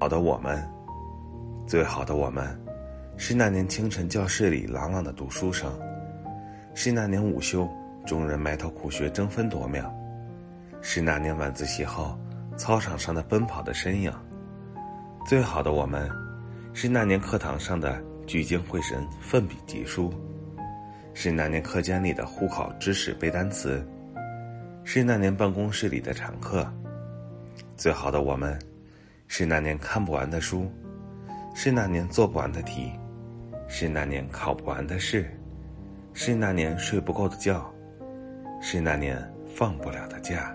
好的我们，最好的我们，是那年清晨教室里朗朗的读书声，是那年午休众人埋头苦学争分夺秒，是那年晚自习后操场上的奔跑的身影。最好的我们，是那年课堂上的聚精会神奋笔疾书，是那年课间里的互考知识背单词，是那年办公室里的常客。最好的我们。是那年看不完的书，是那年做不完的题，是那年考不完的试，是那年睡不够的觉，是那年放不了的假。